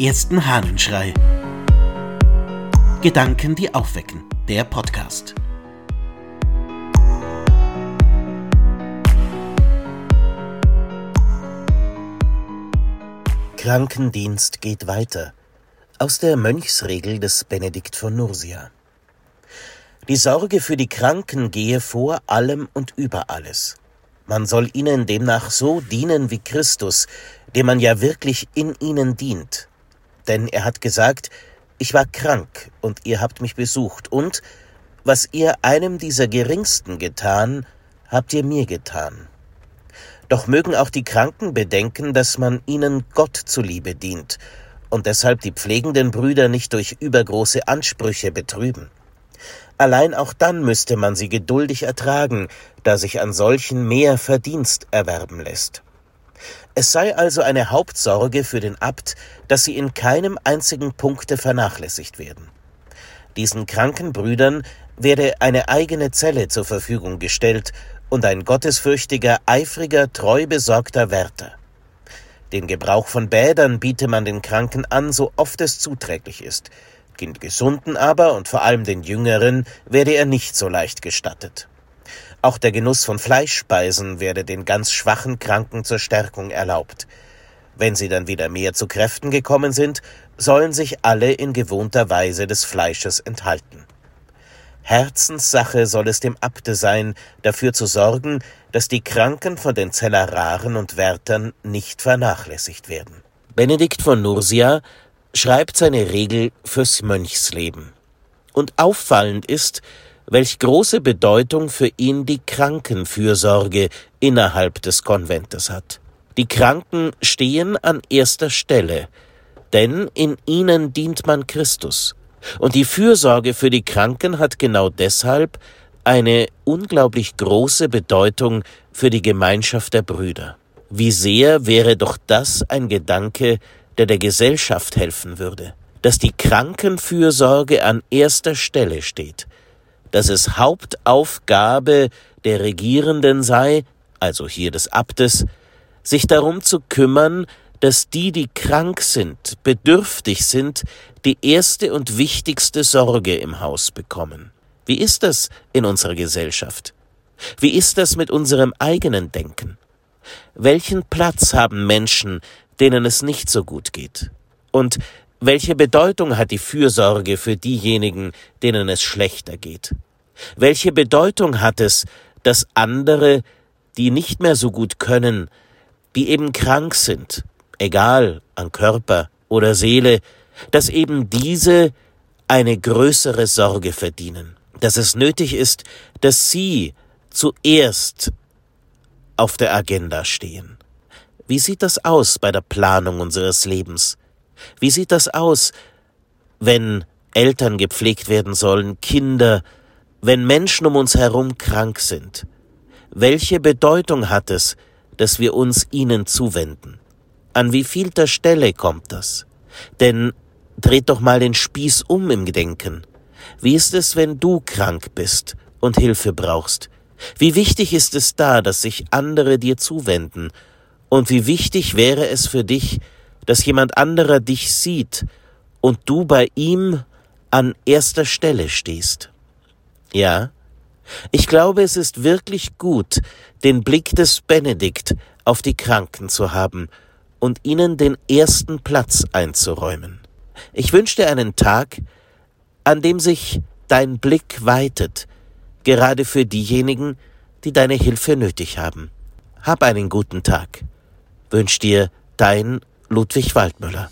ersten Hahnenschrei. Gedanken, die aufwecken. Der Podcast. Krankendienst geht weiter. Aus der Mönchsregel des Benedikt von Nursia. Die Sorge für die Kranken gehe vor allem und über alles. Man soll ihnen demnach so dienen wie Christus, dem man ja wirklich in ihnen dient. Denn er hat gesagt, ich war krank und ihr habt mich besucht und was ihr einem dieser Geringsten getan, habt ihr mir getan. Doch mögen auch die Kranken bedenken, dass man ihnen Gott zuliebe dient und deshalb die pflegenden Brüder nicht durch übergroße Ansprüche betrüben. Allein auch dann müsste man sie geduldig ertragen, da sich an solchen mehr Verdienst erwerben lässt. Es sei also eine Hauptsorge für den Abt, dass sie in keinem einzigen Punkte vernachlässigt werden. Diesen kranken Brüdern werde eine eigene Zelle zur Verfügung gestellt und ein gottesfürchtiger, eifriger, treu besorgter Wärter. Den Gebrauch von Bädern biete man den Kranken an, so oft es zuträglich ist. Den Gesunden aber und vor allem den Jüngeren werde er nicht so leicht gestattet. Auch der Genuss von Fleischspeisen werde den ganz schwachen Kranken zur Stärkung erlaubt. Wenn sie dann wieder mehr zu Kräften gekommen sind, sollen sich alle in gewohnter Weise des Fleisches enthalten. Herzenssache soll es dem Abte sein, dafür zu sorgen, dass die Kranken von den Zelleraren und Wärtern nicht vernachlässigt werden. Benedikt von Nursia schreibt seine Regel fürs Mönchsleben. Und auffallend ist, welch große Bedeutung für ihn die Krankenfürsorge innerhalb des Konventes hat. Die Kranken stehen an erster Stelle, denn in ihnen dient man Christus. Und die Fürsorge für die Kranken hat genau deshalb eine unglaublich große Bedeutung für die Gemeinschaft der Brüder. Wie sehr wäre doch das ein Gedanke, der der Gesellschaft helfen würde, dass die Krankenfürsorge an erster Stelle steht, dass es Hauptaufgabe der Regierenden sei, also hier des Abtes, sich darum zu kümmern, dass die, die krank sind, bedürftig sind, die erste und wichtigste Sorge im Haus bekommen. Wie ist das in unserer Gesellschaft? Wie ist das mit unserem eigenen Denken? Welchen Platz haben Menschen, denen es nicht so gut geht? Und welche Bedeutung hat die Fürsorge für diejenigen, denen es schlechter geht? Welche Bedeutung hat es, dass andere, die nicht mehr so gut können, die eben krank sind, egal an Körper oder Seele, dass eben diese eine größere Sorge verdienen, dass es nötig ist, dass sie zuerst auf der Agenda stehen. Wie sieht das aus bei der Planung unseres Lebens? Wie sieht das aus, wenn Eltern gepflegt werden sollen, Kinder, wenn Menschen um uns herum krank sind? Welche Bedeutung hat es, dass wir uns ihnen zuwenden? An wie vielter Stelle kommt das? Denn dreht doch mal den Spieß um im Gedenken. Wie ist es, wenn du krank bist und Hilfe brauchst? Wie wichtig ist es da, dass sich andere dir zuwenden? Und wie wichtig wäre es für dich, dass jemand anderer dich sieht und du bei ihm an erster Stelle stehst. Ja, ich glaube, es ist wirklich gut, den Blick des Benedikt auf die Kranken zu haben und ihnen den ersten Platz einzuräumen. Ich wünsche dir einen Tag, an dem sich dein Blick weitet, gerade für diejenigen, die deine Hilfe nötig haben. Hab einen guten Tag. Wünsch dir dein Ludwig Waldmüller